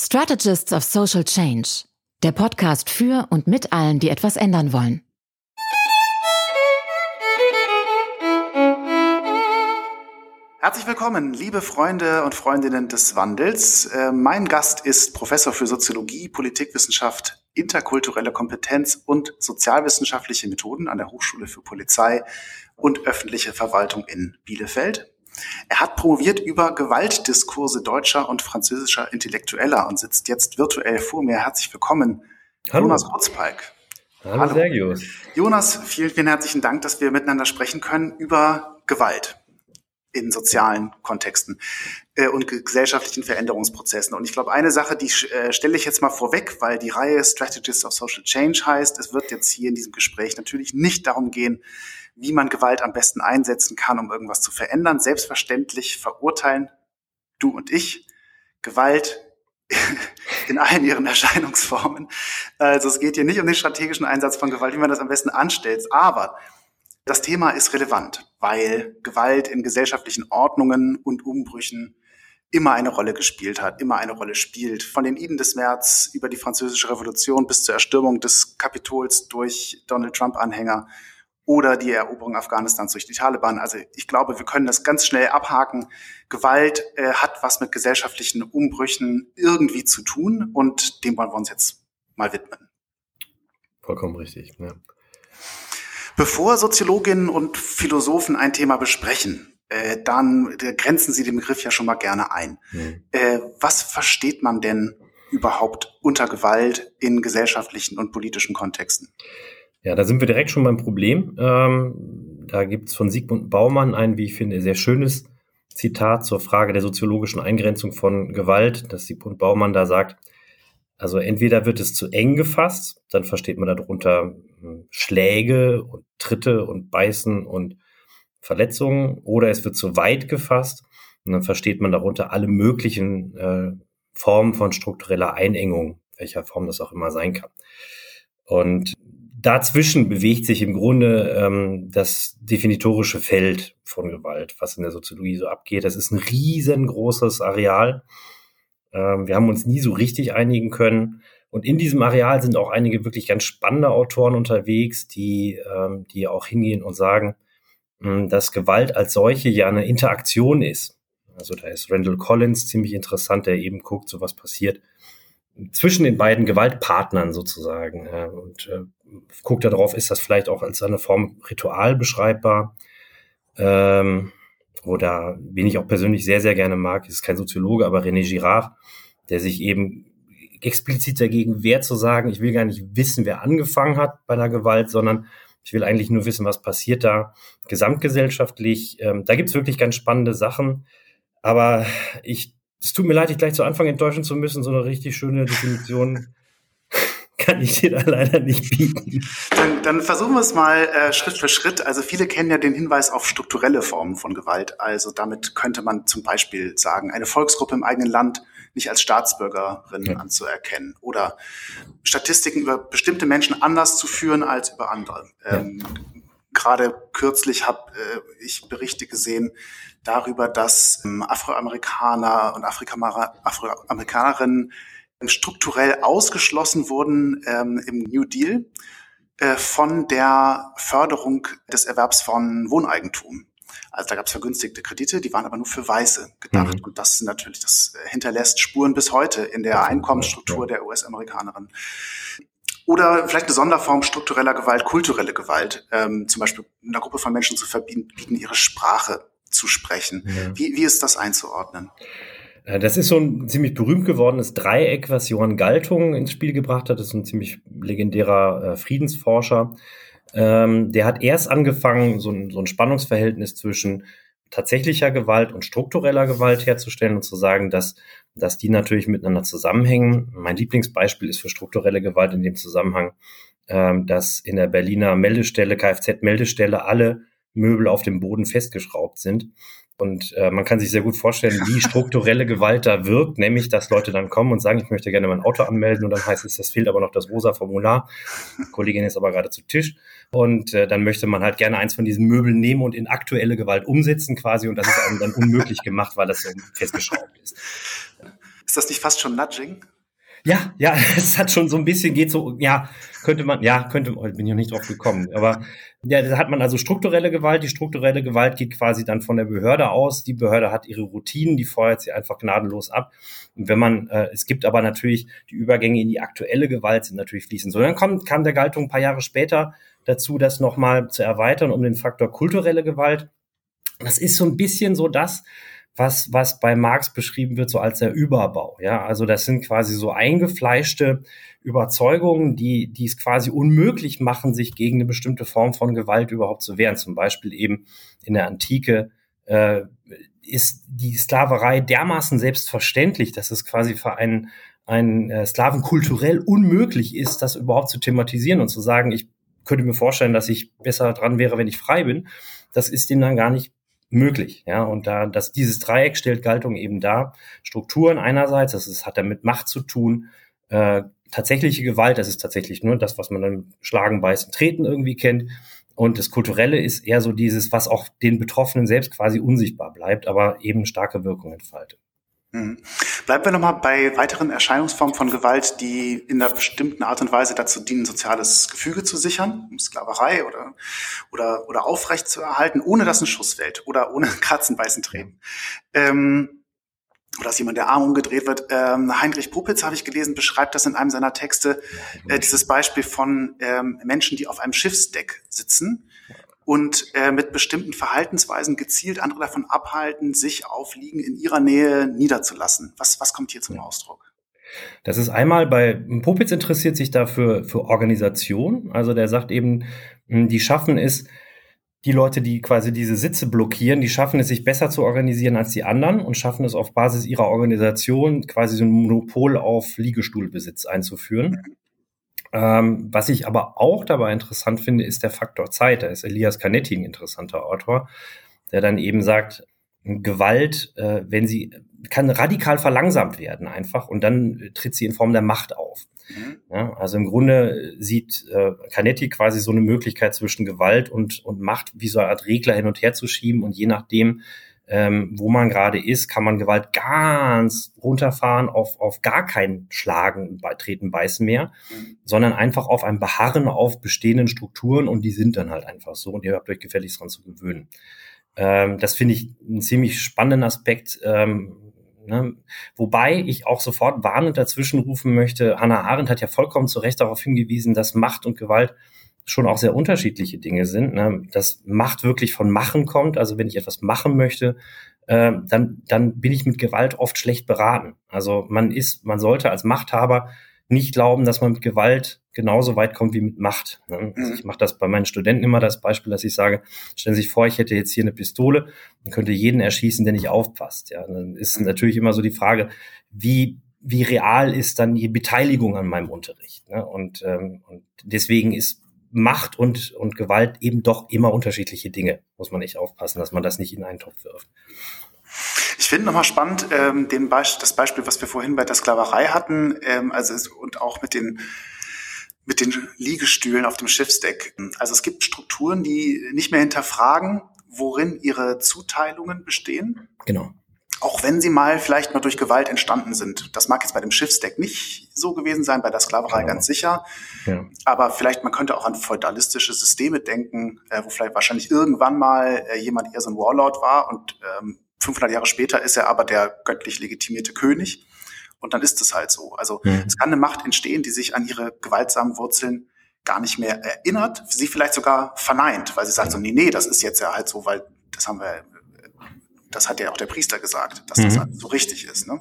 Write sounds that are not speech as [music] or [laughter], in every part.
Strategists of Social Change, der Podcast für und mit allen, die etwas ändern wollen. Herzlich willkommen, liebe Freunde und Freundinnen des Wandels. Äh, mein Gast ist Professor für Soziologie, Politikwissenschaft, interkulturelle Kompetenz und sozialwissenschaftliche Methoden an der Hochschule für Polizei und öffentliche Verwaltung in Bielefeld. Er hat promoviert über Gewaltdiskurse deutscher und französischer Intellektueller und sitzt jetzt virtuell vor mir. Herzlich willkommen, Hallo. Jonas Kurzpalk. Hallo, Hallo Sergius. Jonas, vielen, vielen herzlichen Dank, dass wir miteinander sprechen können über Gewalt in sozialen Kontexten äh, und gesellschaftlichen Veränderungsprozessen. Und ich glaube, eine Sache, die äh, stelle ich jetzt mal vorweg, weil die Reihe Strategists of Social Change heißt, es wird jetzt hier in diesem Gespräch natürlich nicht darum gehen, wie man Gewalt am besten einsetzen kann, um irgendwas zu verändern. Selbstverständlich verurteilen du und ich Gewalt [laughs] in allen ihren Erscheinungsformen. Also es geht hier nicht um den strategischen Einsatz von Gewalt, wie man das am besten anstellt, aber das Thema ist relevant, weil Gewalt in gesellschaftlichen Ordnungen und Umbrüchen immer eine Rolle gespielt hat, immer eine Rolle spielt. Von den Iden des März über die Französische Revolution bis zur Erstürmung des Kapitols durch Donald Trump-Anhänger oder die Eroberung Afghanistans durch die Taliban. Also ich glaube, wir können das ganz schnell abhaken. Gewalt äh, hat was mit gesellschaftlichen Umbrüchen irgendwie zu tun und dem wollen wir uns jetzt mal widmen. Vollkommen richtig. Ja. Bevor Soziologinnen und Philosophen ein Thema besprechen, äh, dann grenzen sie den Begriff ja schon mal gerne ein. Mhm. Äh, was versteht man denn überhaupt unter Gewalt in gesellschaftlichen und politischen Kontexten? Ja, da sind wir direkt schon beim Problem. Ähm, da gibt es von Sigmund Baumann ein, wie ich finde, sehr schönes Zitat zur Frage der soziologischen Eingrenzung von Gewalt, dass Sigmund Baumann da sagt, also entweder wird es zu eng gefasst, dann versteht man darunter Schläge und Tritte und Beißen und Verletzungen, oder es wird zu weit gefasst und dann versteht man darunter alle möglichen äh, Formen von struktureller Einengung, welcher Form das auch immer sein kann. Und dazwischen bewegt sich im Grunde ähm, das definitorische Feld von Gewalt, was in der Soziologie so abgeht. Das ist ein riesengroßes Areal. Ähm, wir haben uns nie so richtig einigen können. Und in diesem Areal sind auch einige wirklich ganz spannende Autoren unterwegs, die, ähm, die auch hingehen und sagen, mh, hm, dass Gewalt als solche ja eine Interaktion ist. Also da ist Randall Collins ziemlich interessant, der eben guckt, so was passiert zwischen den beiden Gewaltpartnern sozusagen äh, und äh, guckt darauf, ist das vielleicht auch als eine Form Ritual beschreibbar. Ähm, oder wen ich auch persönlich sehr, sehr gerne mag, ist kein Soziologe, aber René Girard, der sich eben explizit dagegen wehrt zu sagen, ich will gar nicht wissen, wer angefangen hat bei einer Gewalt, sondern ich will eigentlich nur wissen, was passiert da gesamtgesellschaftlich. Ähm, da gibt's wirklich ganz spannende Sachen. Aber ich es tut mir leid, dich gleich zu Anfang enttäuschen zu müssen. So eine richtig schöne Definition [laughs] kann ich dir da leider nicht bieten. Dann, dann versuchen wir es mal äh, Schritt für Schritt. Also viele kennen ja den Hinweis auf strukturelle Formen von Gewalt. Also damit könnte man zum Beispiel sagen, eine Volksgruppe im eigenen Land nicht als Staatsbürgerin ja. anzuerkennen oder Statistiken über bestimmte Menschen anders zu führen als über andere. Ja. Ähm, Gerade kürzlich habe äh, ich Berichte gesehen, darüber, dass ähm, Afroamerikaner und Afroamerikanerinnen strukturell ausgeschlossen wurden ähm, im New Deal äh, von der Förderung des Erwerbs von Wohneigentum. Also da gab es vergünstigte Kredite, die waren aber nur für Weiße gedacht. Mhm. Und das natürlich, das hinterlässt Spuren bis heute in der Einkommensstruktur der US-Amerikanerin. Oder vielleicht eine Sonderform struktureller Gewalt, kulturelle Gewalt. Ähm, zum Beispiel einer Gruppe von Menschen zu verbieten, ihre Sprache zu sprechen. Ja. Wie, wie ist das einzuordnen? Äh, das ist so ein ziemlich berühmt gewordenes Dreieck, was Johann Galtung ins Spiel gebracht hat. Das ist ein ziemlich legendärer äh, Friedensforscher. Ähm, der hat erst angefangen, so ein, so ein Spannungsverhältnis zwischen tatsächlicher Gewalt und struktureller Gewalt herzustellen und zu sagen, dass, dass die natürlich miteinander zusammenhängen. Mein Lieblingsbeispiel ist für strukturelle Gewalt in dem Zusammenhang, ähm, dass in der Berliner Meldestelle, Kfz-Meldestelle, alle Möbel auf dem Boden festgeschraubt sind. Und äh, man kann sich sehr gut vorstellen, wie [laughs] strukturelle Gewalt da wirkt, nämlich, dass Leute dann kommen und sagen, ich möchte gerne mein Auto anmelden und dann heißt es, das fehlt aber noch das rosa Formular. Die Kollegin ist aber gerade zu Tisch. Und äh, dann möchte man halt gerne eins von diesen Möbeln nehmen und in aktuelle Gewalt umsetzen quasi und das ist einem dann unmöglich gemacht, weil das so festgeschraubt ist. Ist das nicht fast schon Nudging? Ja, ja, [laughs] es hat schon so ein bisschen geht so, ja, könnte man, ja, könnte, oh, bin ich noch nicht drauf gekommen, aber ja, da hat man also strukturelle Gewalt. Die strukturelle Gewalt geht quasi dann von der Behörde aus. Die Behörde hat ihre Routinen, die feuert sie einfach gnadenlos ab. Und wenn man, äh, es gibt aber natürlich die Übergänge in die aktuelle Gewalt sind natürlich fließend. So, dann kommt, kam der Galtung ein paar Jahre später dazu, das nochmal zu erweitern um den Faktor kulturelle Gewalt. Das ist so ein bisschen so das, was, was bei Marx beschrieben wird, so als der Überbau. Ja, also das sind quasi so eingefleischte Überzeugungen, die, die es quasi unmöglich machen, sich gegen eine bestimmte Form von Gewalt überhaupt zu wehren. Zum Beispiel eben in der Antike äh, ist die Sklaverei dermaßen selbstverständlich, dass es quasi für einen, einen äh, Sklaven kulturell unmöglich ist, das überhaupt zu thematisieren und zu sagen, ich könnte mir vorstellen, dass ich besser dran wäre, wenn ich frei bin. Das ist ihm dann gar nicht möglich. Ja, und da, dass dieses Dreieck stellt Galtung eben dar. Strukturen einerseits, das ist, hat damit Macht zu tun, äh, tatsächliche Gewalt, das ist tatsächlich nur das, was man dann Schlagen, Beißen, Treten irgendwie kennt. Und das Kulturelle ist eher so dieses, was auch den Betroffenen selbst quasi unsichtbar bleibt, aber eben starke Wirkung entfaltet. Mhm. Bleiben wir nochmal bei weiteren Erscheinungsformen von Gewalt, die in einer bestimmten Art und Weise dazu dienen, soziales Gefüge zu sichern, Sklaverei oder, oder, oder aufrecht zu erhalten, ohne dass ein Schuss fällt oder ohne [laughs] Katzenbeißen treten. Ähm, oder dass jemand der Arm umgedreht wird. Ähm, Heinrich Popitz, habe ich gelesen, beschreibt das in einem seiner Texte, äh, dieses Beispiel von ähm, Menschen, die auf einem Schiffsdeck sitzen und äh, mit bestimmten Verhaltensweisen gezielt andere davon abhalten, sich auf Liegen in ihrer Nähe niederzulassen. Was, was kommt hier zum Ausdruck? Das ist einmal bei Popitz interessiert sich dafür für Organisation. Also der sagt eben, hm, die schaffen es, die Leute, die quasi diese Sitze blockieren, die schaffen es, sich besser zu organisieren als die anderen und schaffen es auf Basis ihrer Organisation quasi so ein Monopol auf Liegestuhlbesitz einzuführen. Ähm, was ich aber auch dabei interessant finde, ist der Faktor Zeit. Da ist Elias Canetti ein interessanter Autor, der dann eben sagt, Gewalt, äh, wenn sie kann radikal verlangsamt werden einfach und dann tritt sie in Form der Macht auf. Mhm. Ja, also im Grunde sieht äh, Canetti quasi so eine Möglichkeit zwischen Gewalt und, und Macht wie so eine Art Regler hin und her zu schieben und je nachdem, ähm, wo man gerade ist, kann man Gewalt ganz runterfahren auf, auf gar kein Schlagen, Treten, Beißen mehr, sondern einfach auf ein Beharren auf bestehenden Strukturen und die sind dann halt einfach so und ihr habt euch gefälligst dran zu gewöhnen. Ähm, das finde ich einen ziemlich spannenden Aspekt, ähm, ne? Wobei ich auch sofort warnend dazwischen rufen möchte, Hannah Arendt hat ja vollkommen zu Recht darauf hingewiesen, dass Macht und Gewalt schon auch sehr unterschiedliche Dinge sind. Ne? Dass Macht wirklich von Machen kommt. Also wenn ich etwas machen möchte, äh, dann, dann bin ich mit Gewalt oft schlecht beraten. Also man ist, man sollte als Machthaber nicht glauben, dass man mit Gewalt genauso weit kommt wie mit Macht. Ne? Also mhm. ich mache das bei meinen Studenten immer das Beispiel, dass ich sage, stellen Sie sich vor, ich hätte jetzt hier eine Pistole und könnte jeden erschießen, der nicht aufpasst. Ja, dann ist natürlich immer so die Frage, wie wie real ist dann die Beteiligung an meinem Unterricht? Ne? Und, ähm, und deswegen ist Macht und, und Gewalt eben doch immer unterschiedliche Dinge. Muss man echt aufpassen, dass man das nicht in einen Topf wirft. Ich finde nochmal spannend ähm, den Be das Beispiel, was wir vorhin bei der Sklaverei hatten, ähm, also es, und auch mit den mit den Liegestühlen auf dem Schiffsdeck. Also es gibt Strukturen, die nicht mehr hinterfragen, worin ihre Zuteilungen bestehen. Genau auch wenn sie mal vielleicht mal durch Gewalt entstanden sind. Das mag jetzt bei dem Schiffsdeck nicht so gewesen sein, bei der Sklaverei genau. ganz sicher. Ja. Aber vielleicht, man könnte auch an feudalistische Systeme denken, äh, wo vielleicht wahrscheinlich irgendwann mal äh, jemand eher so ein Warlord war und ähm, 500 Jahre später ist er aber der göttlich legitimierte König. Und dann ist es halt so. Also mhm. es kann eine Macht entstehen, die sich an ihre gewaltsamen Wurzeln gar nicht mehr erinnert, sie vielleicht sogar verneint, weil sie sagt so, nee, nee, das ist jetzt ja halt so, weil das haben wir das hat ja auch der Priester gesagt, dass das mhm. so richtig ist. Ne?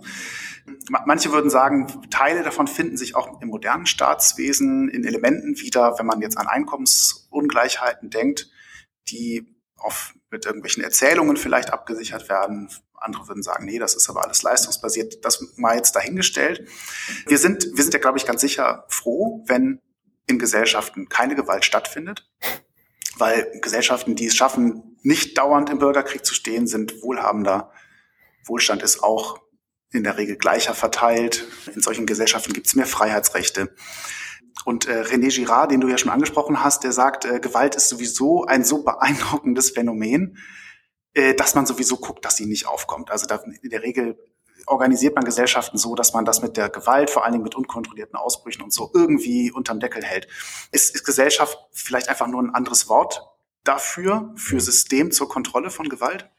Manche würden sagen, Teile davon finden sich auch im modernen Staatswesen in Elementen wieder, wenn man jetzt an Einkommensungleichheiten denkt, die auf, mit irgendwelchen Erzählungen vielleicht abgesichert werden. Andere würden sagen, nee, das ist aber alles leistungsbasiert. Das mal jetzt dahingestellt. Wir sind, wir sind ja, glaube ich, ganz sicher froh, wenn in Gesellschaften keine Gewalt stattfindet weil Gesellschaften, die es schaffen, nicht dauernd im Bürgerkrieg zu stehen, sind wohlhabender. Wohlstand ist auch in der Regel gleicher verteilt. In solchen Gesellschaften gibt es mehr Freiheitsrechte. Und äh, René Girard, den du ja schon angesprochen hast, der sagt, äh, Gewalt ist sowieso ein so beeindruckendes Phänomen, äh, dass man sowieso guckt, dass sie nicht aufkommt. Also da, in der Regel organisiert man Gesellschaften so, dass man das mit der Gewalt, vor allen Dingen mit unkontrollierten Ausbrüchen und so irgendwie unterm Deckel hält. Ist, ist Gesellschaft vielleicht einfach nur ein anderes Wort dafür, für System zur Kontrolle von Gewalt?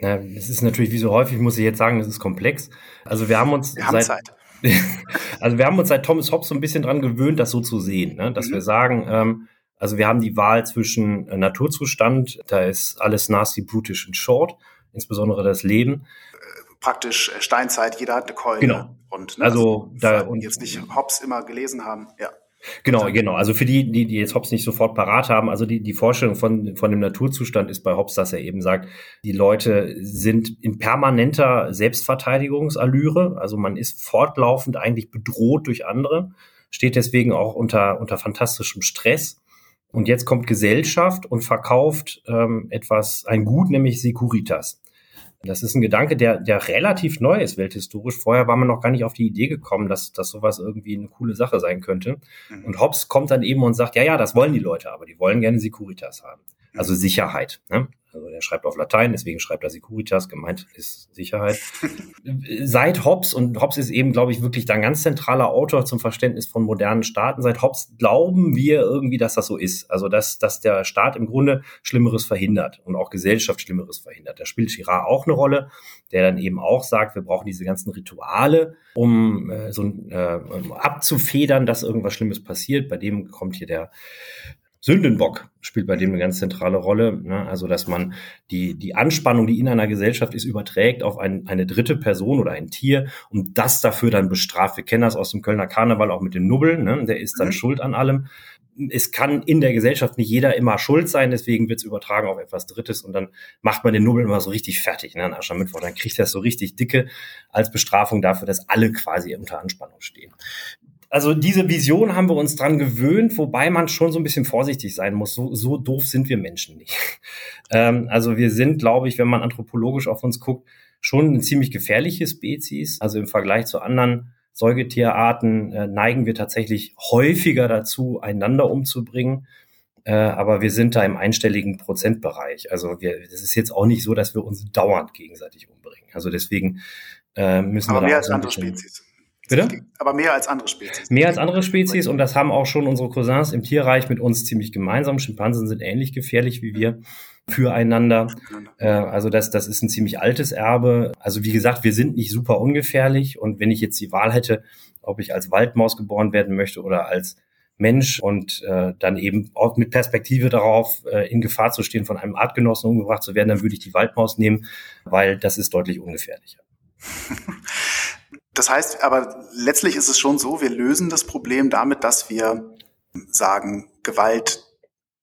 Na, es ist natürlich, wie so häufig, muss ich jetzt sagen, es ist komplex. Also wir haben uns wir haben seit, [laughs] also wir haben uns seit Thomas Hobbes so ein bisschen dran gewöhnt, das so zu sehen, ne? dass mhm. wir sagen, ähm, also wir haben die Wahl zwischen äh, Naturzustand, da ist alles nasty, brutish und short, insbesondere das Leben. Praktisch äh, Steinzeit, jeder hat eine Keule. Genau. Und, ne, also, also da und jetzt nicht Hobbes immer gelesen haben, ja. Genau, genau. Also für die, die, die jetzt Hobbes nicht sofort parat haben, also die, die Vorstellung von, von dem Naturzustand ist bei Hobbes, dass er eben sagt, die Leute sind in permanenter Selbstverteidigungsallüre, also man ist fortlaufend eigentlich bedroht durch andere, steht deswegen auch unter, unter fantastischem Stress. Und jetzt kommt Gesellschaft und verkauft ähm, etwas, ein Gut, nämlich Securitas. Das ist ein Gedanke, der, der relativ neu ist, welthistorisch. Vorher war man noch gar nicht auf die Idee gekommen, dass, dass sowas irgendwie eine coole Sache sein könnte. Mhm. Und Hobbes kommt dann eben und sagt, ja, ja, das wollen die Leute, aber die wollen gerne Securitas haben. Also mhm. Sicherheit. Ne? Also er schreibt auf Latein, deswegen schreibt er Securitas, gemeint ist Sicherheit. [laughs] seit Hobbes, und Hobbes ist eben, glaube ich, wirklich da ein ganz zentraler Autor zum Verständnis von modernen Staaten, seit Hobbes glauben wir irgendwie, dass das so ist. Also dass, dass der Staat im Grunde Schlimmeres verhindert und auch Gesellschaft Schlimmeres verhindert. Da spielt Girard auch eine Rolle, der dann eben auch sagt, wir brauchen diese ganzen Rituale, um äh, so äh, abzufedern, dass irgendwas Schlimmes passiert. Bei dem kommt hier der Sündenbock spielt bei dem eine ganz zentrale Rolle. Ne? Also, dass man die, die Anspannung, die in einer Gesellschaft ist, überträgt auf ein, eine dritte Person oder ein Tier und das dafür dann bestraft. Wir kennen das aus dem Kölner Karneval auch mit dem Nubbeln. Ne? Der ist dann mhm. schuld an allem. Es kann in der Gesellschaft nicht jeder immer schuld sein, deswegen wird es übertragen auf etwas Drittes und dann macht man den Nubbeln immer so richtig fertig, ne, an Aschermittwoch. Dann kriegt er so richtig dicke als Bestrafung dafür, dass alle quasi unter Anspannung stehen also diese Vision haben wir uns dran gewöhnt, wobei man schon so ein bisschen vorsichtig sein muss. So, so doof sind wir Menschen nicht. [laughs] ähm, also wir sind, glaube ich, wenn man anthropologisch auf uns guckt, schon eine ziemlich gefährliche Spezies. Also im Vergleich zu anderen Säugetierarten äh, neigen wir tatsächlich häufiger dazu, einander umzubringen. Äh, aber wir sind da im einstelligen Prozentbereich. Also wir, das ist jetzt auch nicht so, dass wir uns dauernd gegenseitig umbringen. Also deswegen äh, müssen aber wir da mehr als andere Spezies. Bitte? Aber mehr als andere Spezies. Mehr als andere Spezies und das haben auch schon unsere Cousins im Tierreich mit uns ziemlich gemeinsam. Schimpansen sind ähnlich gefährlich wie wir füreinander. Äh, also das, das ist ein ziemlich altes Erbe. Also wie gesagt, wir sind nicht super ungefährlich und wenn ich jetzt die Wahl hätte, ob ich als Waldmaus geboren werden möchte oder als Mensch und äh, dann eben auch mit Perspektive darauf, äh, in Gefahr zu stehen, von einem Artgenossen umgebracht zu werden, dann würde ich die Waldmaus nehmen, weil das ist deutlich ungefährlicher. [laughs] Das heißt, aber letztlich ist es schon so, wir lösen das Problem damit, dass wir sagen, Gewalt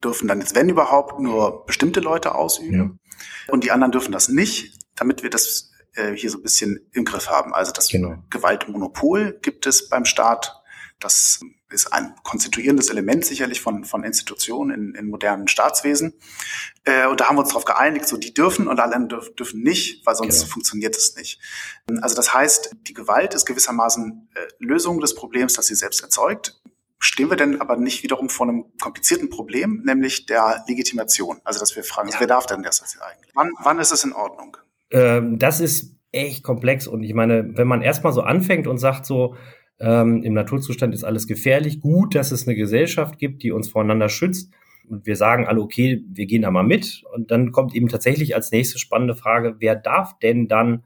dürfen dann jetzt, wenn überhaupt, nur bestimmte Leute ausüben ja. und die anderen dürfen das nicht, damit wir das äh, hier so ein bisschen im Griff haben. Also das genau. Gewaltmonopol gibt es beim Staat. Das ist ein konstituierendes Element sicherlich von, von Institutionen in, in modernen Staatswesen. Äh, und da haben wir uns darauf geeinigt, so die dürfen und alle dürf, dürfen nicht, weil sonst genau. funktioniert es nicht. Also das heißt, die Gewalt ist gewissermaßen äh, Lösung des Problems, das sie selbst erzeugt. Stehen wir denn aber nicht wiederum vor einem komplizierten Problem, nämlich der Legitimation? Also dass wir fragen, ja. wer darf denn das jetzt eigentlich? Wann, wann ist es in Ordnung? Ähm, das ist echt komplex und ich meine, wenn man erstmal so anfängt und sagt so, ähm, Im Naturzustand ist alles gefährlich. Gut, dass es eine Gesellschaft gibt, die uns voneinander schützt. Und wir sagen alle, okay, wir gehen da mal mit. Und dann kommt eben tatsächlich als nächste spannende Frage, wer darf denn dann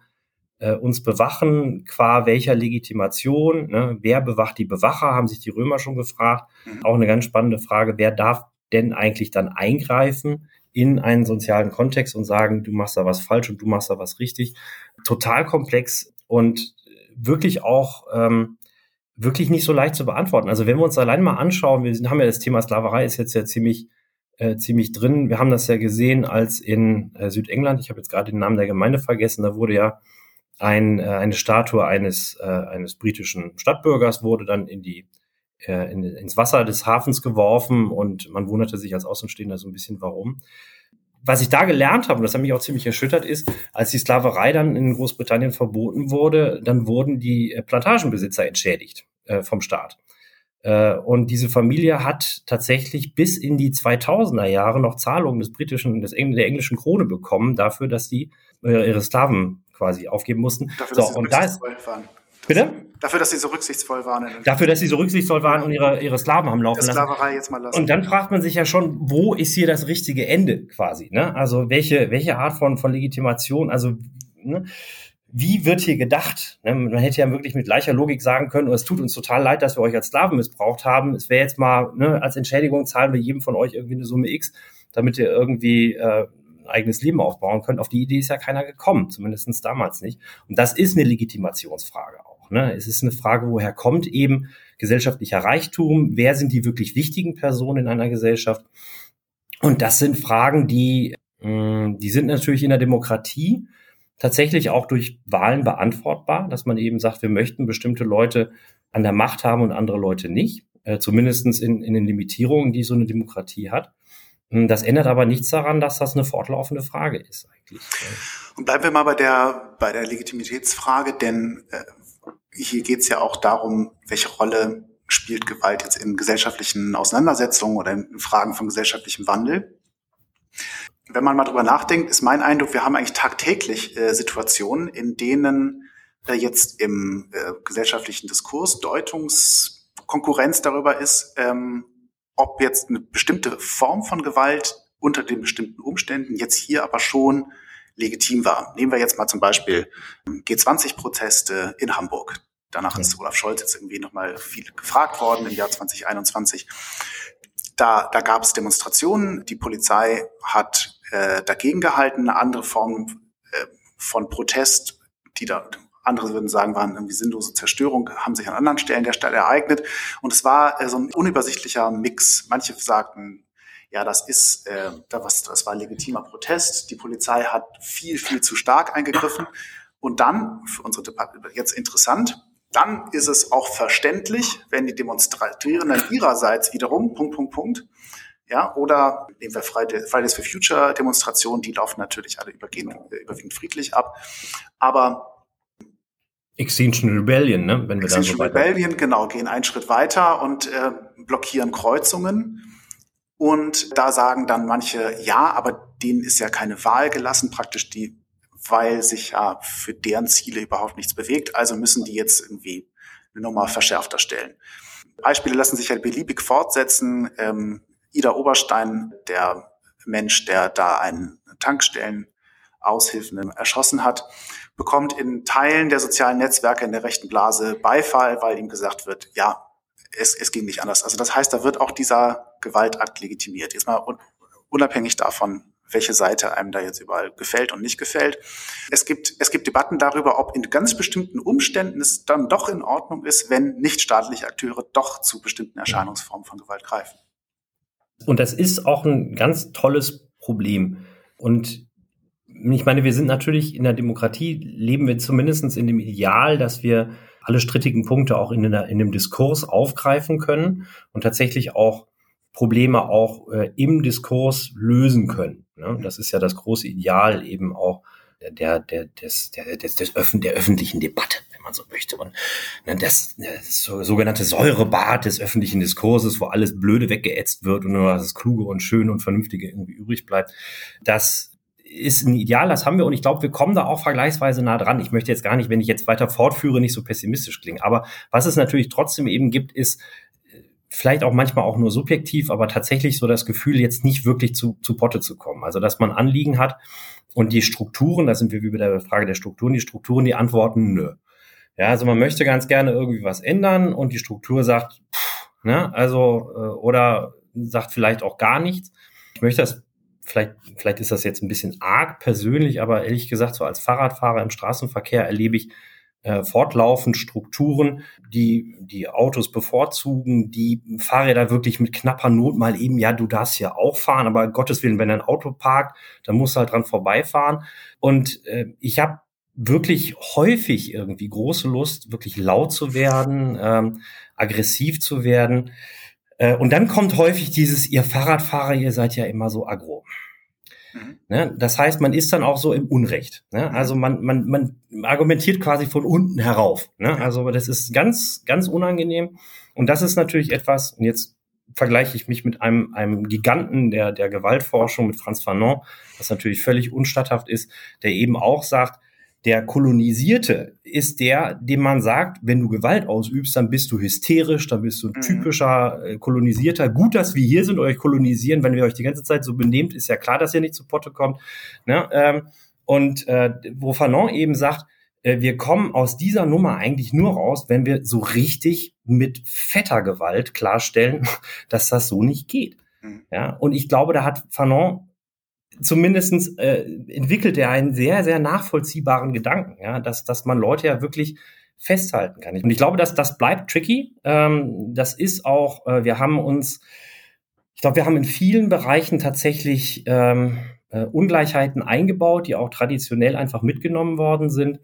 äh, uns bewachen, qua welcher Legitimation? Ne? Wer bewacht die Bewacher, haben sich die Römer schon gefragt. Mhm. Auch eine ganz spannende Frage, wer darf denn eigentlich dann eingreifen in einen sozialen Kontext und sagen, du machst da was falsch und du machst da was richtig. Total komplex und wirklich auch ähm, wirklich nicht so leicht zu beantworten. Also wenn wir uns allein mal anschauen, wir haben ja das Thema Sklaverei ist jetzt ja ziemlich äh, ziemlich drin. Wir haben das ja gesehen, als in äh, Südengland, ich habe jetzt gerade den Namen der Gemeinde vergessen, da wurde ja ein, äh, eine Statue eines, äh, eines britischen Stadtbürgers wurde dann in die äh, in, ins Wasser des Hafens geworfen und man wunderte sich als Außenstehender so ein bisschen, warum was ich da gelernt habe, und das hat mich auch ziemlich erschüttert, ist, als die Sklaverei dann in Großbritannien verboten wurde, dann wurden die äh, Plantagenbesitzer entschädigt äh, vom Staat. Äh, und diese Familie hat tatsächlich bis in die 2000er Jahre noch Zahlungen des britischen, des, der englischen Krone bekommen dafür, dass die äh, ihre Sklaven quasi aufgeben mussten. Dafür, so, dass sie und da ist. Bitte? Dafür, dass sie so rücksichtsvoll waren. Dafür, dass sie so rücksichtsvoll waren und ihre, ihre Sklaven haben laufen Der lassen. Sklaverei jetzt mal lassen. Und dann fragt man sich ja schon, wo ist hier das richtige Ende quasi? Ne? Also welche, welche Art von, von Legitimation, also ne? wie wird hier gedacht? Ne? Man hätte ja wirklich mit gleicher Logik sagen können, oh, es tut uns total leid, dass wir euch als Sklaven missbraucht haben. Es wäre jetzt mal, ne, als Entschädigung zahlen wir jedem von euch irgendwie eine Summe X, damit ihr irgendwie äh, ein eigenes Leben aufbauen könnt. Auf die Idee ist ja keiner gekommen, zumindest damals nicht. Und das ist eine Legitimationsfrage Ne? Es ist eine Frage, woher kommt eben gesellschaftlicher Reichtum? Wer sind die wirklich wichtigen Personen in einer Gesellschaft? Und das sind Fragen, die, mh, die sind natürlich in der Demokratie tatsächlich auch durch Wahlen beantwortbar, dass man eben sagt, wir möchten bestimmte Leute an der Macht haben und andere Leute nicht, äh, zumindest in, in den Limitierungen, die so eine Demokratie hat. Das ändert aber nichts daran, dass das eine fortlaufende Frage ist eigentlich. Und bleiben wir mal bei der, bei der Legitimitätsfrage, denn äh, hier geht es ja auch darum, welche Rolle spielt Gewalt jetzt in gesellschaftlichen Auseinandersetzungen oder in Fragen von gesellschaftlichem Wandel. Wenn man mal drüber nachdenkt, ist mein Eindruck, wir haben eigentlich tagtäglich äh, Situationen, in denen äh, jetzt im äh, gesellschaftlichen Diskurs Deutungskonkurrenz darüber ist, ähm, ob jetzt eine bestimmte Form von Gewalt unter den bestimmten Umständen jetzt hier aber schon legitim war. Nehmen wir jetzt mal zum Beispiel G20-Proteste in Hamburg. Danach ja. ist Olaf Scholz jetzt irgendwie nochmal viel gefragt worden im Jahr 2021. Da, da gab es Demonstrationen. Die Polizei hat äh, dagegen gehalten. Eine andere Form äh, von Protest, die da andere würden sagen, waren irgendwie sinnlose Zerstörung, haben sich an anderen Stellen der Stadt ereignet. Und es war äh, so ein unübersichtlicher Mix. Manche sagten, ja, das ist, äh, das, das war legitimer Protest. Die Polizei hat viel, viel zu stark eingegriffen. Und dann, für unsere Debatte jetzt interessant, dann ist es auch verständlich, wenn die Demonstrierenden ihrerseits wiederum, Punkt, Punkt, Punkt, ja, oder nehmen wir Fridays for Future Demonstrationen, die laufen natürlich alle überwiegend friedlich ab. Aber Extinction Rebellion, ne? Wenn wir Extinction dann so Rebellion, genau, gehen einen Schritt weiter und äh, blockieren Kreuzungen. Und da sagen dann manche, ja, aber denen ist ja keine Wahl gelassen, praktisch die weil sich ja für deren Ziele überhaupt nichts bewegt. Also müssen die jetzt irgendwie eine Nummer verschärfter stellen. Beispiele lassen sich ja beliebig fortsetzen. Ähm, Ida Oberstein, der Mensch, der da einen Tankstellenaushilfen erschossen hat, bekommt in Teilen der sozialen Netzwerke in der rechten Blase Beifall, weil ihm gesagt wird, ja, es, es ging nicht anders. Also das heißt, da wird auch dieser Gewaltakt legitimiert. Jetzt mal unabhängig davon, welche Seite einem da jetzt überall gefällt und nicht gefällt. Es gibt, es gibt Debatten darüber, ob in ganz bestimmten Umständen es dann doch in Ordnung ist, wenn nichtstaatliche Akteure doch zu bestimmten Erscheinungsformen von Gewalt greifen. Und das ist auch ein ganz tolles Problem. Und ich meine, wir sind natürlich in der Demokratie, leben wir zumindest in dem Ideal, dass wir alle strittigen Punkte auch in, in dem Diskurs aufgreifen können und tatsächlich auch Probleme auch äh, im Diskurs lösen können. Ne? Das ist ja das große Ideal eben auch der, der, des, der, des, des Öffn der öffentlichen Debatte, wenn man so möchte. Und ne, das, das sogenannte Säurebad des öffentlichen Diskurses, wo alles Blöde weggeätzt wird und nur das Kluge und Schöne und Vernünftige irgendwie übrig bleibt, das ist ein Ideal, das haben wir und ich glaube, wir kommen da auch vergleichsweise nah dran. Ich möchte jetzt gar nicht, wenn ich jetzt weiter fortführe, nicht so pessimistisch klingen. Aber was es natürlich trotzdem eben gibt, ist vielleicht auch manchmal auch nur subjektiv, aber tatsächlich so das Gefühl, jetzt nicht wirklich zu, zu Potte zu kommen. Also, dass man Anliegen hat und die Strukturen, da sind wir wie bei der Frage der Strukturen, die Strukturen, die antworten, nö. Ja, also man möchte ganz gerne irgendwie was ändern und die Struktur sagt, pff, ne, also, äh, oder sagt vielleicht auch gar nichts. Ich möchte das vielleicht, vielleicht ist das jetzt ein bisschen arg persönlich, aber ehrlich gesagt, so als Fahrradfahrer im Straßenverkehr erlebe ich äh, fortlaufend Strukturen, die die Autos bevorzugen, die Fahrräder wirklich mit knapper Not mal eben, ja, du darfst ja auch fahren, aber Gottes Willen, wenn ein Auto parkt, dann musst du halt dran vorbeifahren. Und äh, ich habe wirklich häufig irgendwie große Lust, wirklich laut zu werden, ähm, aggressiv zu werden. Äh, und dann kommt häufig dieses, ihr Fahrradfahrer, ihr seid ja immer so aggro. Mhm. Ne? Das heißt, man ist dann auch so im Unrecht. Ne? Mhm. Also man, man, man argumentiert quasi von unten herauf. Ne? Also das ist ganz, ganz unangenehm. Und das ist natürlich etwas, und jetzt vergleiche ich mich mit einem, einem Giganten der, der Gewaltforschung, mit Franz Fanon, was natürlich völlig unstatthaft ist, der eben auch sagt, Der Kolonisierte ist der, dem man sagt, wenn du Gewalt ausübst, dann bist du hysterisch, dann bist du ein mhm. typischer äh, Kolonisierter. Gut, dass wir hier sind, euch kolonisieren. Wenn wir euch die ganze Zeit so benehmt, ist ja klar, dass ihr nicht zu Potte kommt. Ne? Ähm, und äh, wo Fanon eben sagt, äh, wir kommen aus dieser Nummer eigentlich nur raus, wenn wir so richtig mit fetter Gewalt klarstellen, [laughs] dass das so nicht geht. Mhm. Ja, und ich glaube, da hat Fanon zumindestens äh, entwickelt er einen sehr, sehr nachvollziehbaren Gedanken, ja, dass, dass man Leute ja wirklich festhalten kann. Und ich glaube, dass das bleibt tricky. Ähm, das ist auch, äh, wir haben uns, ich glaube, wir haben in vielen Bereichen tatsächlich ähm, äh, Ungleichheiten eingebaut, die auch traditionell einfach mitgenommen worden sind.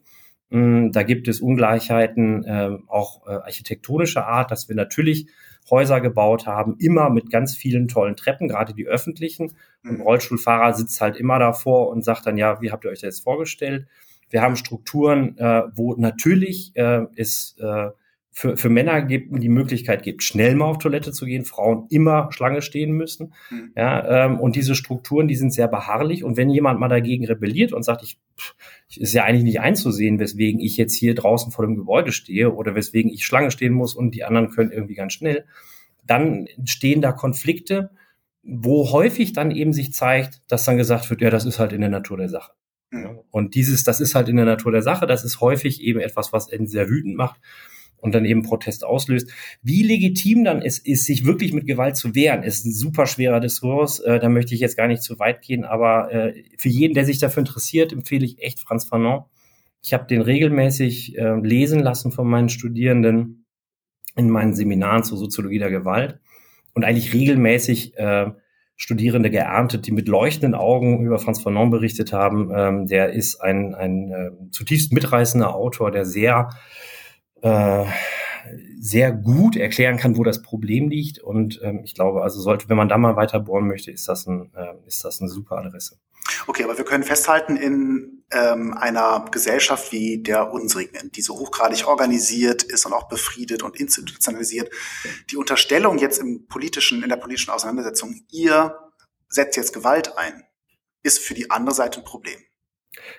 Ähm, da gibt es Ungleichheiten äh, auch äh, architektonischer Art, dass wir natürlich Häuser gebaut haben, immer mit ganz vielen tollen Treppen, gerade die öffentlichen. Und mhm. Rollstuhlfahrer sitzt halt immer davor und sagt dann, ja, wie habt ihr euch das vorgestellt? Wir haben Strukturen, äh, wo natürlich äh, es äh, für, für Männer gibt, die Möglichkeit gibt, schnell mal auf Toilette zu gehen, Frauen immer Schlange stehen müssen. Mhm. Ja, ähm, und diese Strukturen, die sind sehr beharrlich. Und wenn jemand mal dagegen rebelliert und sagt, ich, pff, ist ja eigentlich nicht einzusehen, weswegen ich jetzt hier draußen vor dem Gebäude stehe oder weswegen ich Schlange stehen muss und die anderen können irgendwie ganz schnell, dann entstehen da Konflikte, wo häufig dann eben sich zeigt, dass dann gesagt wird, ja, das ist halt in der Natur der Sache. Mhm. Und dieses, das ist halt in der Natur der Sache, das ist häufig eben etwas, was einen sehr wütend macht und dann eben Protest auslöst. Wie legitim dann es ist, sich wirklich mit Gewalt zu wehren, ist ein super schwerer Diskurs. Äh, da möchte ich jetzt gar nicht zu weit gehen, aber äh, für jeden, der sich dafür interessiert, empfehle ich echt Franz Fanon. Ich habe den regelmäßig äh, lesen lassen von meinen Studierenden in meinen Seminaren zur Soziologie der Gewalt und eigentlich regelmäßig äh, Studierende geerntet, die mit leuchtenden Augen über Franz Fanon berichtet haben. Ähm, der ist ein, ein äh, zutiefst mitreißender Autor, der sehr äh, sehr gut erklären kann, wo das Problem liegt. Und ähm, ich glaube, also sollte, wenn man da mal weiter bohren möchte, ist das, ein, äh, ist das eine super Adresse. Okay, aber wir können festhalten, in ähm, einer Gesellschaft wie der unsrigen, die so hochgradig organisiert ist und auch befriedet und institutionalisiert, die Unterstellung jetzt im politischen, in der politischen Auseinandersetzung, ihr setzt jetzt Gewalt ein, ist für die andere Seite ein Problem.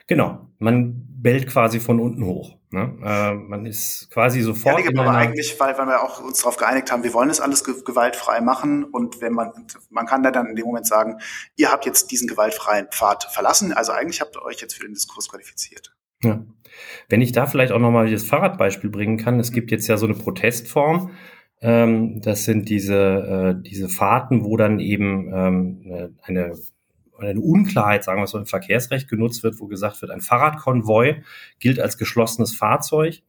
Genau, man bellt quasi von unten hoch. Ne? Äh, man ist quasi sofort. Ja, aber eigentlich, weil, weil wir auch uns darauf geeinigt haben, wir wollen das alles ge gewaltfrei machen und wenn man, man kann da dann in dem Moment sagen, ihr habt jetzt diesen gewaltfreien Pfad verlassen, also eigentlich habt ihr euch jetzt für den Diskurs qualifiziert. Ja. Wenn ich da vielleicht auch nochmal das Fahrradbeispiel bringen kann, es gibt jetzt ja so eine Protestform, ähm, das sind diese, äh, diese Fahrten, wo dann eben ähm, eine eine Unklarheit, sagen wir so, im Verkehrsrecht genutzt wird, wo gesagt wird, ein Fahrradkonvoi gilt als geschlossenes Fahrzeug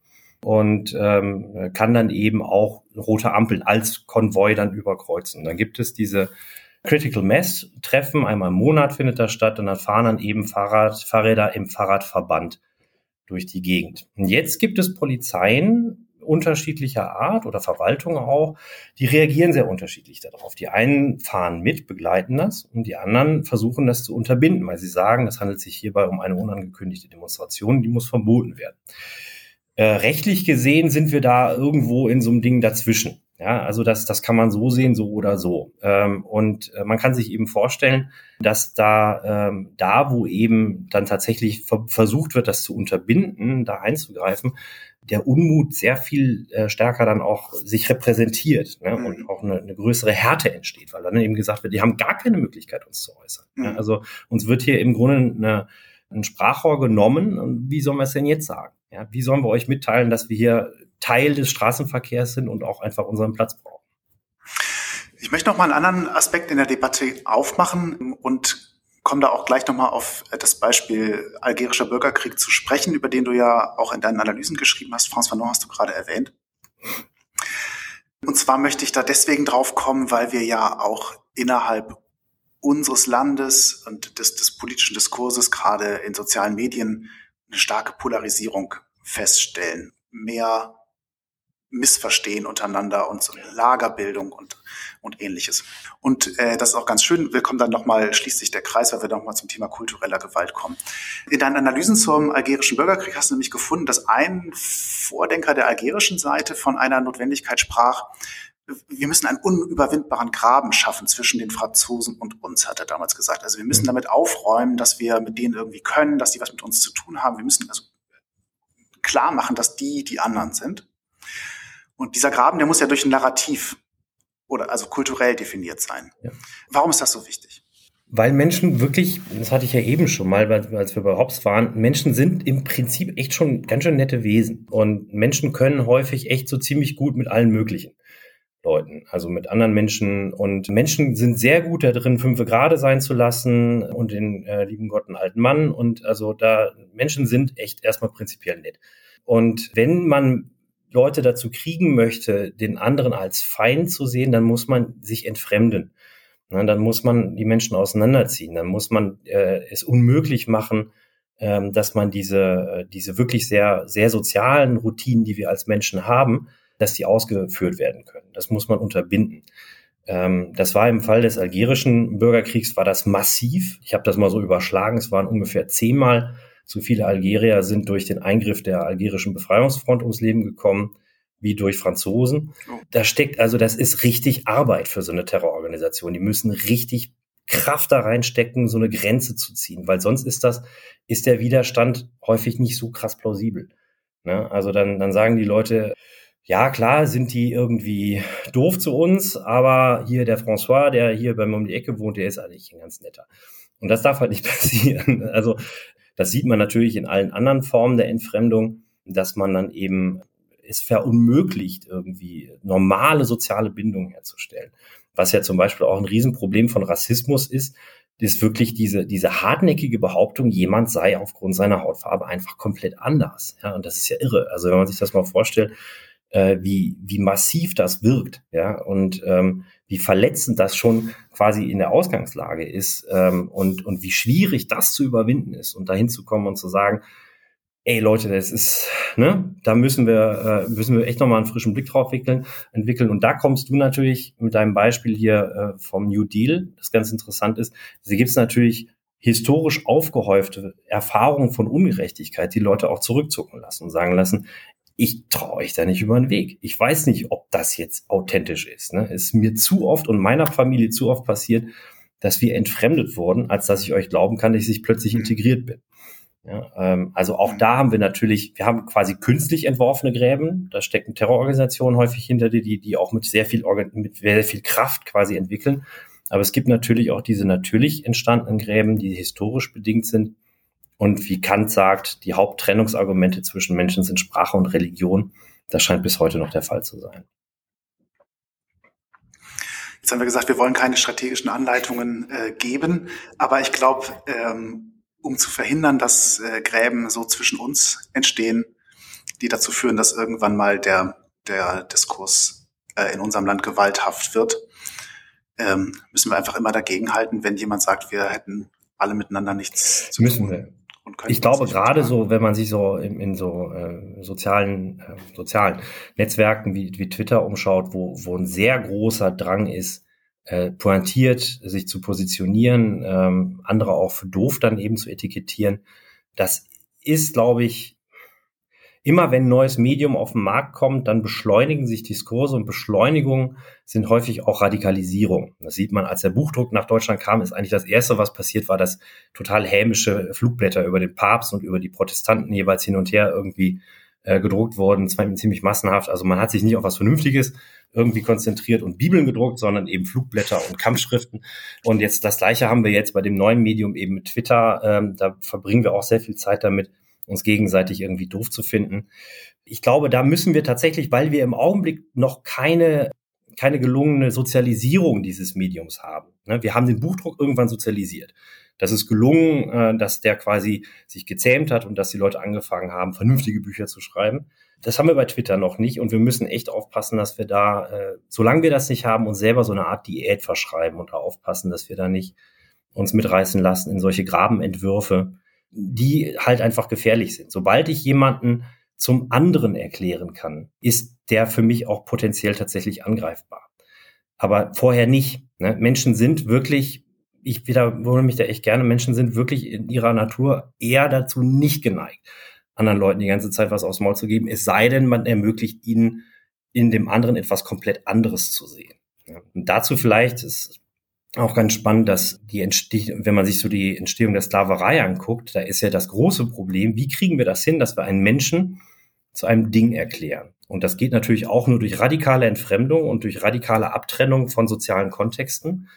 und ähm, kann dann eben auch rote Ampeln als Konvoi dann überkreuzen. Dann gibt es diese Critical Mass Treffen, einmal im Monat findet das statt und dann fahren dann eben Fahrrad, Fahrräder im Fahrradverband durch die Gegend. Und jetzt gibt es Polizeien, unterschiedlicher Art oder Verwaltung auch, die reagieren sehr unterschiedlich darauf. Die einen fahren mit, begleiten das und die anderen versuchen das zu unterbinden, weil sie sagen, es handelt sich hierbei um eine unangekündigte Demonstration, die muss verboten werden. Äh, rechtlich gesehen sind wir da irgendwo in so einem Ding dazwischen. Ja, also das, das kann man so sehen, so oder so. Ähm, und äh, man kann sich eben vorstellen, dass da, ähm, da, wo eben dann tatsächlich ver versucht wird, das zu unterbinden, da einzugreifen, der Unmut sehr viel äh, stärker dann auch sich repräsentiert ne? Mhm. und auch eine, eine, größere Härte entsteht, weil dann eben gesagt wird, die haben gar keine Möglichkeit, uns zu äußern. Mhm. Ja? Also uns wird hier im Grunde eine, ein Sprachrohr genommen und wie sollen wir es denn jetzt sagen? Ja? Wie sollen wir euch mitteilen, dass wir hier Teil des Straßenverkehrs sind und auch einfach unseren Platz brauchen? Ich möchte noch mal einen anderen Aspekt in der Debatte aufmachen und komme da auch gleich nochmal auf das Beispiel algerischer Bürgerkrieg zu sprechen, über den du ja auch in deinen Analysen geschrieben hast. François Fanon hast du gerade erwähnt. Und zwar möchte ich da deswegen drauf kommen, weil wir ja auch innerhalb unseres Landes und des, des politischen Diskurses gerade in sozialen Medien eine starke Polarisierung feststellen. Mehr Missverstehen untereinander und so Lagerbildung und, und ähnliches. Und äh, das ist auch ganz schön. Wir kommen dann nochmal, schließt sich der Kreis, weil wir nochmal zum Thema kultureller Gewalt kommen. In deinen Analysen zum algerischen Bürgerkrieg hast du nämlich gefunden, dass ein Vordenker der algerischen Seite von einer Notwendigkeit sprach, wir müssen einen unüberwindbaren Graben schaffen zwischen den Franzosen und uns, hat er damals gesagt. Also wir müssen mhm. damit aufräumen, dass wir mit denen irgendwie können, dass die was mit uns zu tun haben. Wir müssen also klar machen, dass die die anderen sind. Und dieser Graben, der muss ja durch ein Narrativ oder also kulturell definiert sein. Ja. Warum ist das so wichtig? Weil Menschen wirklich, das hatte ich ja eben schon mal, als wir bei Hobbes waren, Menschen sind im Prinzip echt schon ganz schön nette Wesen. Und Menschen können häufig echt so ziemlich gut mit allen möglichen Leuten, also mit anderen Menschen. Und Menschen sind sehr gut da drin, fünfe gerade sein zu lassen und den äh, lieben Gott einen alten Mann. Und also da, Menschen sind echt erstmal prinzipiell nett. Und wenn man Leute dazu kriegen möchte, den anderen als Feind zu sehen, dann muss man sich entfremden. Na, dann muss man die Menschen auseinanderziehen. Dann muss man äh, es unmöglich machen, ähm, dass man diese, äh, diese wirklich sehr, sehr sozialen Routinen, die wir als Menschen haben, dass die ausgeführt werden können. Das muss man unterbinden. Ähm, das war im Fall des algerischen Bürgerkriegs, war das massiv. Ich habe das mal so überschlagen. Es waren ungefähr zehnmal so viele Algerier sind durch den Eingriff der algerischen Befreiungsfront ums Leben gekommen wie durch Franzosen. Oh. Da steckt, also das ist richtig Arbeit für so eine Terrororganisation. Die müssen richtig Kraft da reinstecken, so eine Grenze zu ziehen, weil sonst ist das, ist der Widerstand häufig nicht so krass plausibel. Ne? Also dann, dann sagen die Leute, ja klar, sind die irgendwie doof zu uns, aber hier der François, der hier bei mir um die Ecke wohnt, der ist eigentlich ein ganz netter. Und das darf halt nicht [laughs] passieren. Also das sieht man natürlich in allen anderen Formen der Entfremdung, dass man dann eben es verunmöglicht, irgendwie normale soziale Bindungen herzustellen. Was ja zum Beispiel auch ein Riesenproblem von Rassismus ist, ist wirklich diese, diese hartnäckige Behauptung, jemand sei aufgrund seiner Hautfarbe einfach komplett anders. Ja, und das ist ja irre. Also wenn man sich das mal vorstellt, äh, wie, wie massiv das wirkt, ja, und ähm, wie verletzend das schon quasi in der Ausgangslage ist ähm, und, und wie schwierig das zu überwinden ist und dahin zu kommen und zu sagen, ey Leute, das ist, ne, da müssen wir, äh, müssen wir echt nochmal einen frischen Blick drauf wickeln, entwickeln. Und da kommst du natürlich mit deinem Beispiel hier äh, vom New Deal, das ganz interessant ist. Da gibt es natürlich historisch aufgehäufte Erfahrungen von Ungerechtigkeit, die Leute auch zurückzucken lassen und sagen lassen, ich traue euch da nicht über den Weg. Ich weiß nicht, ob das jetzt authentisch ist. Ne? Es ist mir zu oft und meiner Familie zu oft passiert, dass wir entfremdet wurden, als dass ich euch glauben kann, dass ich plötzlich integriert bin. Ja, ähm, also auch da haben wir natürlich, wir haben quasi künstlich entworfene Gräben. Da stecken Terrororganisationen häufig hinter die, die, die auch mit sehr viel, mit sehr viel Kraft quasi entwickeln. Aber es gibt natürlich auch diese natürlich entstandenen Gräben, die historisch bedingt sind und wie Kant sagt, die Haupttrennungsargumente zwischen Menschen sind Sprache und Religion. Das scheint bis heute noch der Fall zu sein. Jetzt haben wir gesagt, wir wollen keine strategischen Anleitungen äh, geben, aber ich glaube, ähm, um zu verhindern, dass äh, Gräben so zwischen uns entstehen, die dazu führen, dass irgendwann mal der, der Diskurs äh, in unserem Land gewalthaft wird, ähm, müssen wir einfach immer dagegenhalten, wenn jemand sagt, wir hätten alle miteinander nichts zu müssen tun. Wir ich glaube gerade so, wenn man sich so in, in so äh, sozialen äh, sozialen Netzwerken wie, wie Twitter umschaut, wo, wo ein sehr großer Drang ist, äh, pointiert sich zu positionieren, ähm, andere auch für doof dann eben zu etikettieren, das ist, glaube ich, immer wenn ein neues Medium auf den Markt kommt, dann beschleunigen sich Diskurse und Beschleunigungen sind häufig auch Radikalisierung. Das sieht man, als der Buchdruck nach Deutschland kam, ist eigentlich das Erste, was passiert war, dass total hämische Flugblätter über den Papst und über die Protestanten jeweils hin und her irgendwie äh, gedruckt wurden, ziemlich massenhaft. Also man hat sich nicht auf was Vernünftiges irgendwie konzentriert und Bibeln gedruckt, sondern eben Flugblätter und Kampfschriften. Und jetzt das Gleiche haben wir jetzt bei dem neuen Medium eben mit Twitter. Ähm, da verbringen wir auch sehr viel Zeit damit, uns gegenseitig irgendwie doof zu finden. Ich glaube, da müssen wir tatsächlich, weil wir im Augenblick noch keine keine gelungene Sozialisierung dieses Mediums haben. Ne, wir haben den Buchdruck irgendwann sozialisiert. Das ist gelungen, äh, dass der quasi sich gezähmt hat und dass die Leute angefangen haben, vernünftige Bücher zu schreiben. Das haben wir bei Twitter noch nicht und wir müssen echt aufpassen, dass wir da, äh, solange wir das nicht haben, uns selber so eine Art Diät verschreiben und da aufpassen, dass wir da nicht uns mitreißen lassen in solche Grabenentwürfe, die halt einfach gefährlich sind. Sobald ich jemanden zum anderen erklären kann, ist der für mich auch potenziell tatsächlich angreifbar. Aber vorher nicht. Ne? Menschen sind wirklich, ich wiederhole mich da echt gerne, Menschen sind wirklich in ihrer Natur eher dazu nicht geneigt, anderen Leuten die ganze Zeit was aufs Maul zu geben, es sei denn, man ermöglicht ihnen in dem anderen etwas komplett anderes zu sehen. Ja? Und dazu vielleicht ist auch ganz spannend, dass die Entstehung, wenn man sich so die Entstehung der Sklaverei anguckt, da ist ja das große Problem, wie kriegen wir das hin, dass wir einen Menschen zu einem Ding erklären. Und das geht natürlich auch nur durch radikale Entfremdung und durch radikale Abtrennung von sozialen Kontexten.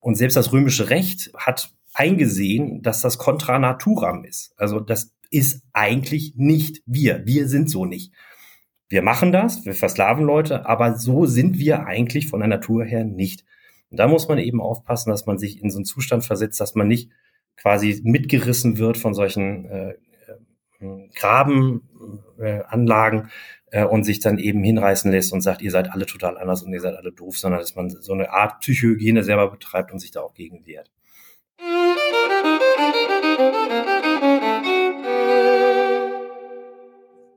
Und selbst das römische Recht hat eingesehen, dass das contra naturam ist. Also das ist eigentlich nicht wir. Wir sind so nicht. Wir machen das, wir versklaven Leute, aber so sind wir eigentlich von der Natur her nicht. Und da muss man eben aufpassen, dass man sich in so einen Zustand versetzt, dass man nicht quasi mitgerissen wird von solchen äh, äh, Grabenanlagen äh, und sich dann eben hinreißen lässt und sagt, ihr seid alle total anders und ihr seid alle doof, sondern dass man so eine Art Psychohygiene selber betreibt und sich da auch gegen wehrt.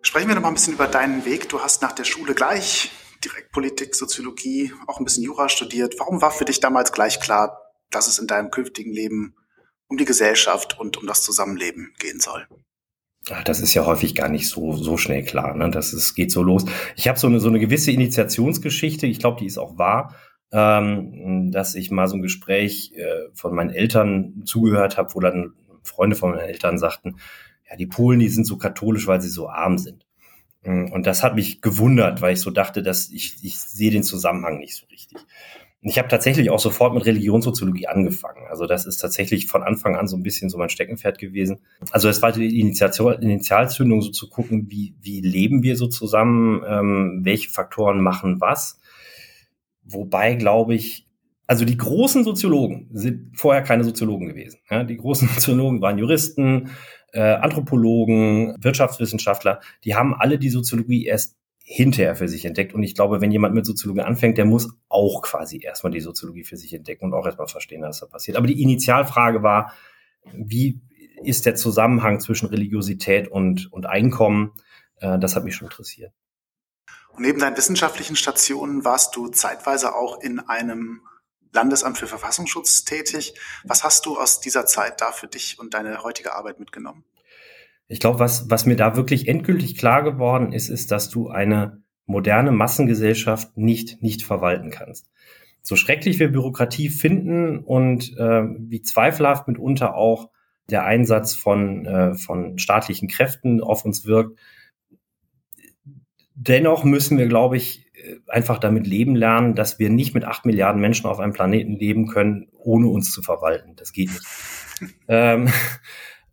Sprechen wir noch mal ein bisschen über deinen Weg. Du hast nach der Schule gleich direkt Politik, Soziologie, auch ein bisschen Jura studiert. Warum war für dich damals gleich klar, dass es in deinem künftigen Leben um die Gesellschaft und um das Zusammenleben gehen soll? Das ist ja häufig gar nicht so, so schnell klar. Ne? Das ist, geht so los. Ich habe so eine, so eine gewisse Initiationsgeschichte, ich glaube, die ist auch wahr, ähm, dass ich mal so ein Gespräch äh, von meinen Eltern zugehört habe, wo dann Freunde von meinen Eltern sagten, ja, die Polen, die sind so katholisch, weil sie so arm sind. Mm, und das hat mich gewundert, weil ich so dachte, dass ich, ich sehe den Zusammenhang nicht so richtig. Ich habe tatsächlich auch sofort mit Religionssoziologie angefangen. Also das ist tatsächlich von Anfang an so ein bisschen so mein Steckenpferd gewesen. Also es war die Initiation, Initialzündung, so zu gucken, wie, wie leben wir so zusammen, ähm, welche Faktoren machen was. Wobei, glaube ich, also die großen Soziologen sind vorher keine Soziologen gewesen. Ja, die großen [laughs] Soziologen waren Juristen, äh, Anthropologen, Wirtschaftswissenschaftler, die haben alle die Soziologie erst hinterher für sich entdeckt. Und ich glaube, wenn jemand mit Soziologie anfängt, der muss auch quasi erstmal die Soziologie für sich entdecken und auch erstmal verstehen, was da passiert. Aber die Initialfrage war, wie ist der Zusammenhang zwischen Religiosität und, und Einkommen? Äh, das hat mich schon interessiert. Und neben deinen wissenschaftlichen Stationen warst du zeitweise auch in einem Landesamt für Verfassungsschutz tätig. Was hast du aus dieser Zeit da für dich und deine heutige Arbeit mitgenommen? Ich glaube, was, was mir da wirklich endgültig klar geworden ist, ist, dass du eine moderne Massengesellschaft nicht, nicht verwalten kannst. So schrecklich wir Bürokratie finden und äh, wie zweifelhaft mitunter auch der Einsatz von, äh, von staatlichen Kräften auf uns wirkt, dennoch müssen wir, glaube ich, einfach damit leben lernen, dass wir nicht mit acht Milliarden Menschen auf einem Planeten leben können, ohne uns zu verwalten. Das geht nicht. [laughs] ähm,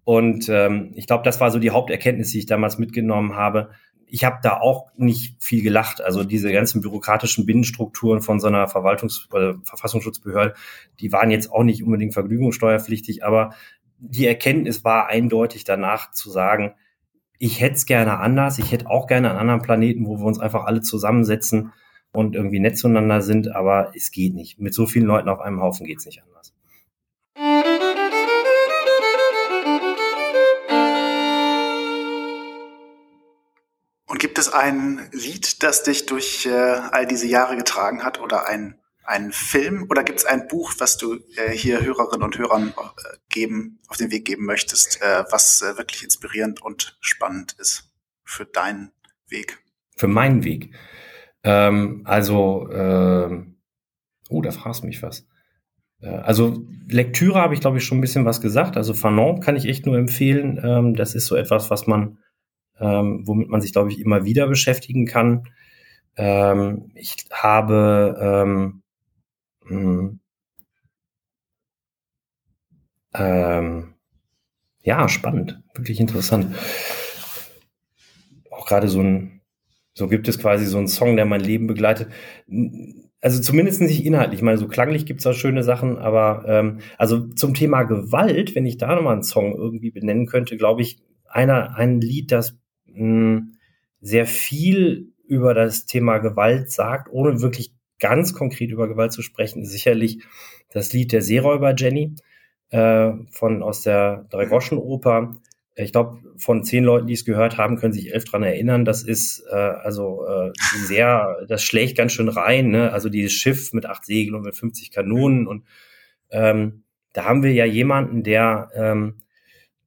und ähm, ich glaube, das war so die Haupterkenntnis, die ich damals mitgenommen habe. Ich habe da auch nicht viel gelacht. Also diese ganzen bürokratischen Binnenstrukturen von so einer Verwaltungs- oder Verfassungsschutzbehörde, die waren jetzt auch nicht unbedingt vergnügungssteuerpflichtig, aber die Erkenntnis war eindeutig danach zu sagen, ich hätte es gerne anders. Ich hätte auch gerne einen anderen Planeten, wo wir uns einfach alle zusammensetzen und irgendwie nett zueinander sind, aber es geht nicht. Mit so vielen Leuten auf einem Haufen geht es nicht anders. Und gibt es ein Lied, das dich durch äh, all diese Jahre getragen hat oder ein einen Film oder gibt es ein Buch, was du äh, hier Hörerinnen und Hörern äh, geben, auf den Weg geben möchtest, äh, was äh, wirklich inspirierend und spannend ist für deinen Weg? Für meinen Weg. Ähm, also, äh, oh, da fragst mich was. Äh, also Lektüre habe ich, glaube ich, schon ein bisschen was gesagt. Also Fanon kann ich echt nur empfehlen. Ähm, das ist so etwas, was man, ähm, womit man sich, glaube ich, immer wieder beschäftigen kann. Ähm, ich habe ähm, Mhm. Ähm, ja, spannend, wirklich interessant. Auch gerade so ein, so gibt es quasi so einen Song, der mein Leben begleitet. Also zumindest nicht inhaltlich. Ich meine, so klanglich gibt es da schöne Sachen, aber ähm, also zum Thema Gewalt, wenn ich da nochmal einen Song irgendwie benennen könnte, glaube ich, einer, ein Lied, das mh, sehr viel über das Thema Gewalt sagt, ohne wirklich ganz konkret über Gewalt zu sprechen, ist sicherlich das Lied der Seeräuber Jenny äh, von aus der Dreigroschenoper. Ich glaube, von zehn Leuten, die es gehört haben, können sich elf dran erinnern. Das ist äh, also äh, sehr, das schlägt ganz schön rein. Ne? Also dieses Schiff mit acht Segeln und mit 50 Kanonen und ähm, da haben wir ja jemanden, der ähm,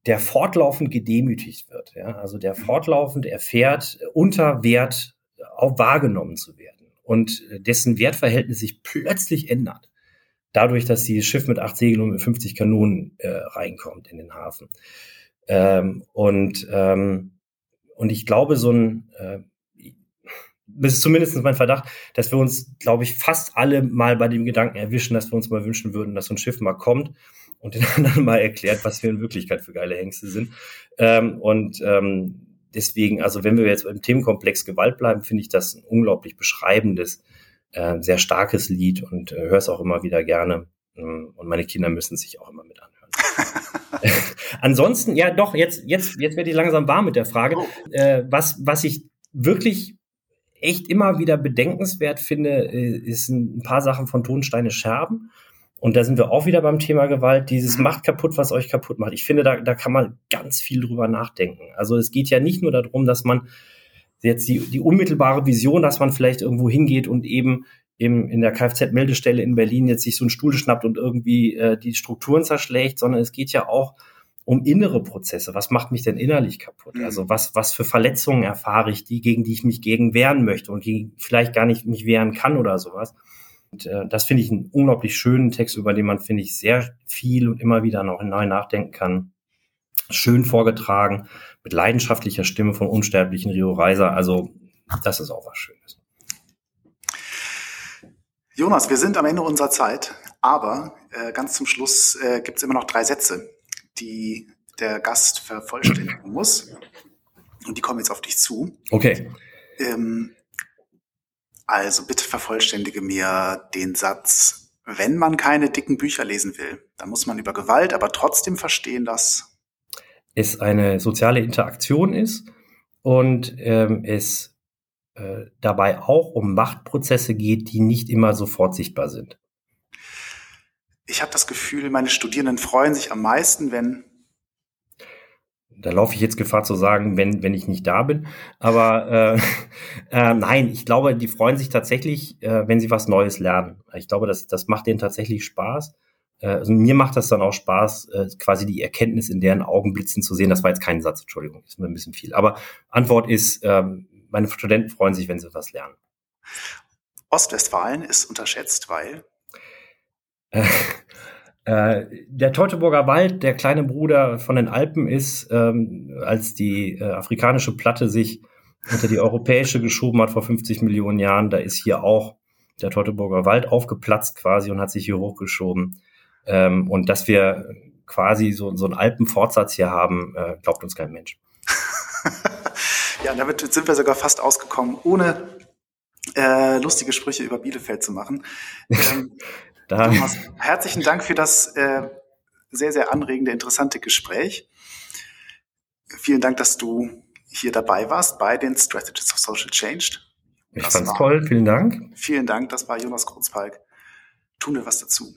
der fortlaufend gedemütigt wird. Ja? Also der fortlaufend erfährt, unter Wert auch wahrgenommen zu werden und dessen Wertverhältnis sich plötzlich ändert. Dadurch, dass dieses Schiff mit acht Segeln und mit 50 Kanonen äh, reinkommt in den Hafen. Ähm, und, ähm, Und ich glaube, so ein, äh, das ist zumindest mein Verdacht, dass wir uns, glaube ich, fast alle mal bei dem Gedanken erwischen, dass wir uns mal wünschen würden, dass so ein Schiff mal kommt und den [laughs] anderen mal erklärt, was wir in Wirklichkeit für geile Hengste sind. Ähm, und ähm, deswegen, also wenn wir jetzt beim Themenkomplex Gewalt bleiben, finde ich das ein unglaublich beschreibendes, äh, sehr starkes Lied und äh, höre es auch immer wieder gerne. Ähm, und meine Kinder müssen sich auch immer mit anhören. [laughs] Ansonsten, ja doch, jetzt, jetzt, jetzt werde ich langsam warm mit der Frage. Oh. Äh, was, was ich wirklich echt immer wieder bedenkenswert finde, äh, ist ein paar Sachen von Tonsteine Scherben. Und da sind wir auch wieder beim Thema Gewalt. Dieses mhm. macht kaputt, was euch kaputt macht. Ich finde, da, da kann man ganz viel drüber nachdenken. Also es geht ja nicht nur darum, dass man jetzt die, die unmittelbare Vision, dass man vielleicht irgendwo hingeht und eben im, in der Kfz-Meldestelle in Berlin jetzt sich so einen Stuhl schnappt und irgendwie äh, die Strukturen zerschlägt, sondern es geht ja auch um innere Prozesse. Was macht mich denn innerlich kaputt? Mhm. Also was, was für Verletzungen erfahre ich, die, gegen die ich mich gegen wehren möchte und gegen vielleicht gar nicht mich wehren kann oder sowas. Und äh, das finde ich einen unglaublich schönen Text, über den man, finde ich, sehr viel und immer wieder noch neu nachdenken kann. Schön vorgetragen, mit leidenschaftlicher Stimme von unsterblichen Rio Reiser. Also, das ist auch was Schönes. Jonas, wir sind am Ende unserer Zeit, aber äh, ganz zum Schluss äh, gibt es immer noch drei Sätze, die der Gast vervollständigen muss. Und die kommen jetzt auf dich zu. Okay. Ähm, also bitte vervollständige mir den Satz, wenn man keine dicken Bücher lesen will, dann muss man über Gewalt aber trotzdem verstehen, dass es eine soziale Interaktion ist und ähm, es äh, dabei auch um Machtprozesse geht, die nicht immer sofort sichtbar sind. Ich habe das Gefühl, meine Studierenden freuen sich am meisten, wenn da laufe ich jetzt Gefahr zu sagen, wenn, wenn ich nicht da bin. Aber äh, [laughs] äh, nein, ich glaube, die freuen sich tatsächlich, äh, wenn sie was Neues lernen. Ich glaube, das, das macht denen tatsächlich Spaß. Äh, also mir macht das dann auch Spaß, äh, quasi die Erkenntnis in deren Augen blitzen zu sehen. Das war jetzt kein Satz, Entschuldigung, ist mir ein bisschen viel. Aber Antwort ist, äh, meine Studenten freuen sich, wenn sie was lernen. Ostwestfalen ist unterschätzt, weil [laughs] Äh, der Teutoburger Wald, der kleine Bruder von den Alpen ist, ähm, als die äh, afrikanische Platte sich unter die europäische geschoben hat vor 50 Millionen Jahren, da ist hier auch der Teutoburger Wald aufgeplatzt quasi und hat sich hier hochgeschoben. Ähm, und dass wir quasi so, so einen Alpenfortsatz hier haben, äh, glaubt uns kein Mensch. [laughs] ja, damit sind wir sogar fast ausgekommen, ohne äh, lustige Sprüche über Bielefeld zu machen. [laughs] Ähm, da. Thomas, herzlichen Dank für das äh, sehr, sehr anregende, interessante Gespräch. Vielen Dank, dass du hier dabei warst bei den Strategies of Social Change. Ich das fand's toll, vielen Dank. Vielen Dank, das war Jonas Kurzpalk. Tun wir was dazu.